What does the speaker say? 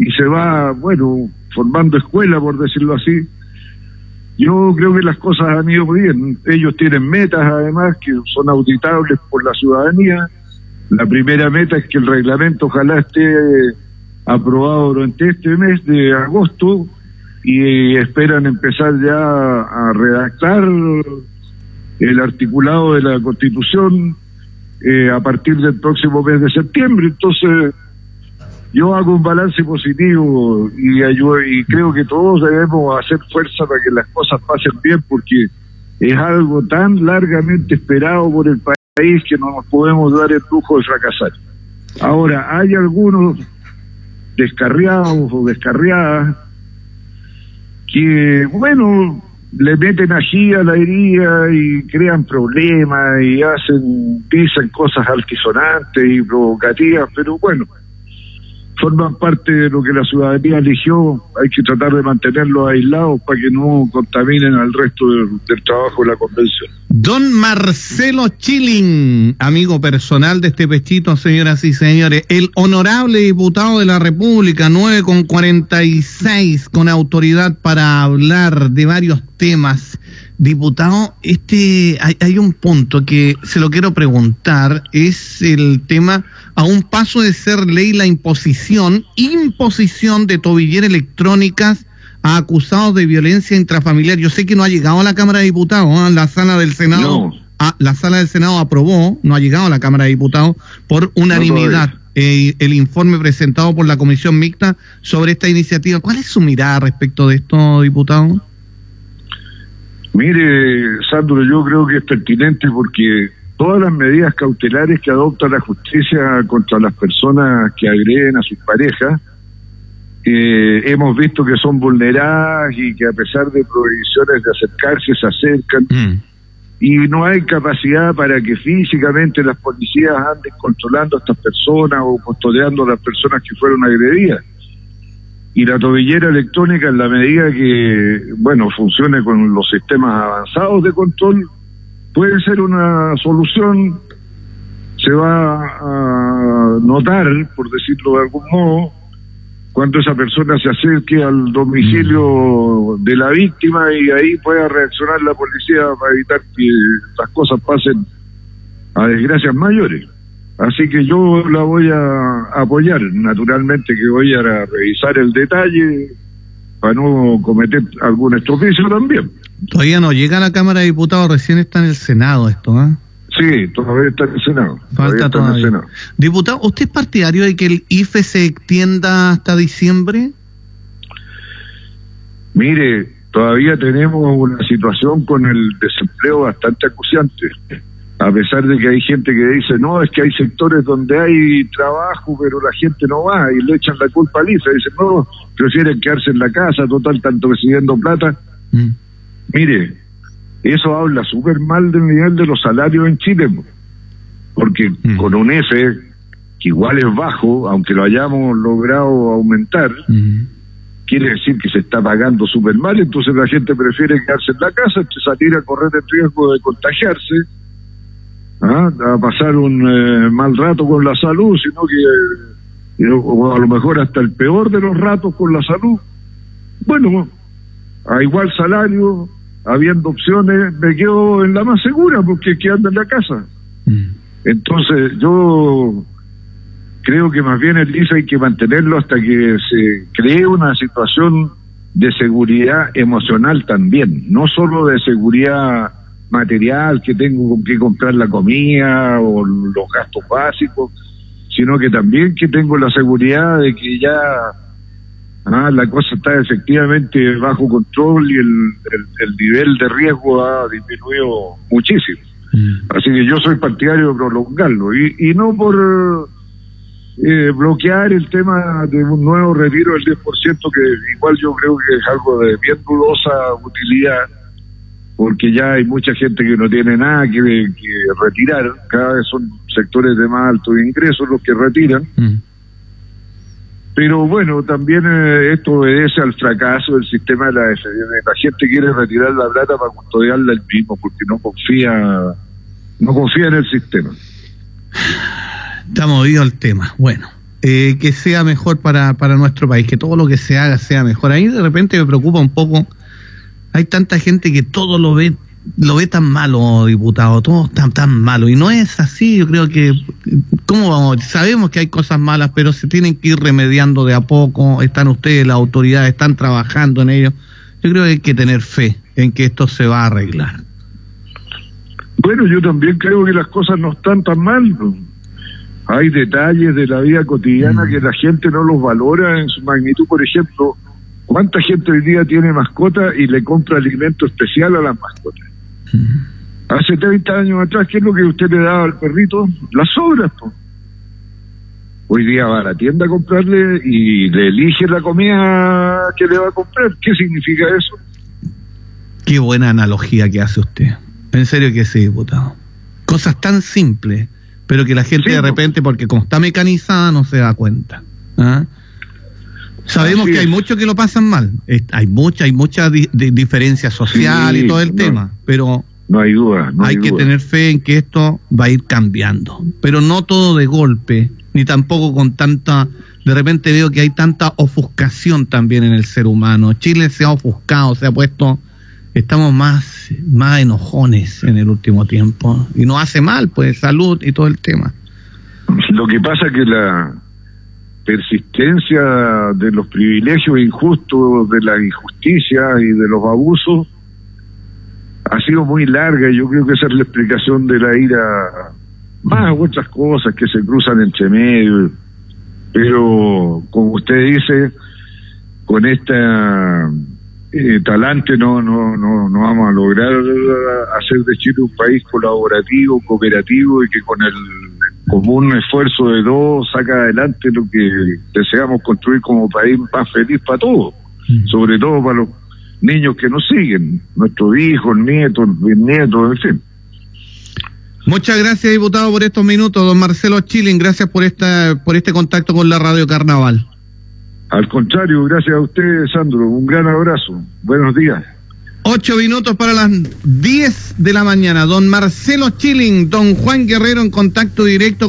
y se va, bueno, formando escuela, por decirlo así. Yo creo que las cosas han ido bien. Ellos tienen metas, además, que son auditables por la ciudadanía. La primera meta es que el reglamento ojalá esté aprobado durante este mes de agosto y esperan empezar ya a redactar el articulado de la Constitución eh, a partir del próximo mes de septiembre. Entonces, yo hago un balance positivo y, y creo que todos debemos hacer fuerza para que las cosas pasen bien porque es algo tan largamente esperado por el país que no nos podemos dar el lujo de fracasar. Ahora, hay algunos descarriados o descarriadas que, bueno, le meten ají a la herida y crean problemas y hacen, dicen cosas altisonantes y provocativas, pero bueno, forman parte de lo que la ciudadanía eligió, hay que tratar de mantenerlos aislados para que no contaminen al resto del, trabajo de la convención. Don Marcelo Chilling, amigo personal de este pechito, señoras y señores, el honorable diputado de la República, 9 con 46, con autoridad para hablar de varios temas. Diputado, este hay, hay un punto que se lo quiero preguntar, es el tema a un paso de ser ley la imposición, imposición de tobilleras electrónicas a acusados de violencia intrafamiliar. Yo sé que no ha llegado a la Cámara de Diputados, ¿eh? la sala del Senado. la sala del Senado aprobó, no ha llegado a la Cámara de Diputados por unanimidad. Eh, el informe presentado por la Comisión Mixta sobre esta iniciativa. ¿Cuál es su mirada respecto de esto, diputado? Mire, Sandro, yo creo que es pertinente porque todas las medidas cautelares que adopta la justicia contra las personas que agreden a sus parejas, eh, hemos visto que son vulneradas y que a pesar de prohibiciones de acercarse se acercan mm. y no hay capacidad para que físicamente las policías anden controlando a estas personas o custodiando a las personas que fueron agredidas. Y la tobillera electrónica en la medida que, bueno, funcione con los sistemas avanzados de control, puede ser una solución, se va a notar, por decirlo de algún modo, cuando esa persona se acerque al domicilio de la víctima y ahí pueda reaccionar la policía para evitar que las cosas pasen a desgracias mayores. Así que yo la voy a apoyar, naturalmente que voy a revisar el detalle para no cometer algún estropicio también. Todavía no llega a la Cámara de Diputados, recién está en el Senado esto, ¿ah? Sí, todavía está en el Senado. Falta todavía. Diputado, ¿usted es partidario de que el IFE se extienda hasta diciembre? Mire, todavía tenemos una situación con el desempleo bastante acuciante. A pesar de que hay gente que dice, no, es que hay sectores donde hay trabajo, pero la gente no va y le echan la culpa al IFE. Dicen, no, prefieren quedarse en la casa, total, tanto recibiendo plata. Mm. Mire, eso habla súper mal del nivel de los salarios en Chile, porque mm. con un F, que igual es bajo, aunque lo hayamos logrado aumentar, mm. quiere decir que se está pagando súper mal, entonces la gente prefiere quedarse en la casa que salir a correr el riesgo de contagiarse, ¿ah? a pasar un eh, mal rato con la salud, sino que, eh, o a lo mejor hasta el peor de los ratos con la salud. Bueno, a igual salario, habiendo opciones, me quedo en la más segura porque anda en la casa. Mm. Entonces, yo creo que más bien el IFE hay que mantenerlo hasta que se cree una situación de seguridad emocional también, no solo de seguridad material, que tengo con qué comprar la comida o los gastos básicos, sino que también que tengo la seguridad de que ya Ah, la cosa está efectivamente bajo control y el, el, nivel de riesgo ha disminuido muchísimo. Mm. Así que yo soy partidario de prolongarlo y, y no por eh, bloquear el tema de un nuevo retiro del 10%, que igual yo creo que es algo de bien dudosa utilidad, porque ya hay mucha gente que no tiene nada que, retirar, cada vez son sectores de más alto ingresos los que retiran. Mm. Pero bueno, también eh, esto obedece al fracaso del sistema de la FDN. La gente quiere retirar la plata para custodiarla el mismo porque no confía, no confía en el sistema. Está movido el tema. Bueno, eh, que sea mejor para, para nuestro país, que todo lo que se haga sea mejor. Ahí de repente me preocupa un poco, hay tanta gente que todo lo ve lo ve tan malo, diputado, todo tan tan malo. Y no es así, yo creo que, ¿cómo vamos? Sabemos que hay cosas malas, pero se tienen que ir remediando de a poco. Están ustedes, las autoridades, están trabajando en ello. Yo creo que hay que tener fe en que esto se va a arreglar. Bueno, yo también creo que las cosas no están tan mal. ¿no? Hay detalles de la vida cotidiana que la gente no los valora en su magnitud. Por ejemplo, ¿cuánta gente hoy día tiene mascota y le compra alimento especial a las mascotas? Hace 30 años atrás, ¿qué es lo que usted le daba al perrito? Las sobras. po. Hoy día va a la tienda a comprarle y le elige la comida que le va a comprar. ¿Qué significa eso? Qué buena analogía que hace usted. En serio que sí, diputado. Cosas tan simples, pero que la gente Sí, de repente, porque como está mecanizada, no se da cuenta. ¿ah? Sabemos Así que hay muchos que lo pasan mal. Hay mucha, hay mucha di- di- diferencia social Sí, y todo el no. tema, pero No hay duda. No hay, hay que tener fe en que esto va a ir cambiando, pero no todo de golpe, ni tampoco con tanta, de repente veo que hay tanta ofuscación también en el ser humano. Chile se ha ofuscado, se ha puesto, estamos más, más enojones en el último tiempo y nos hace mal, pues salud y todo el tema. Lo que pasa es que la persistencia de los privilegios injustos, de la injusticia y de los abusos ha sido muy larga y yo creo que esa es la explicación de la ira, más otras cosas que se cruzan entre medio. Pero, como usted dice, con esta eh, talante no, no, no, no vamos a lograr hacer de Chile un país colaborativo, cooperativo y que con el común esfuerzo de dos saca adelante lo que deseamos construir como país más feliz para todos, sobre todo para los niños que nos siguen, nuestros hijos, nietos, bisnietos, en fin. Muchas gracias, diputado, por estos minutos. Don Marcelo Chilling, gracias por esta, por este contacto con la Radio Carnaval. Al contrario, gracias a usted, Sandro, un gran abrazo. Buenos días. Ocho minutos para las 10 de la mañana. Don Marcelo Chilling, don Juan Guerrero en contacto directo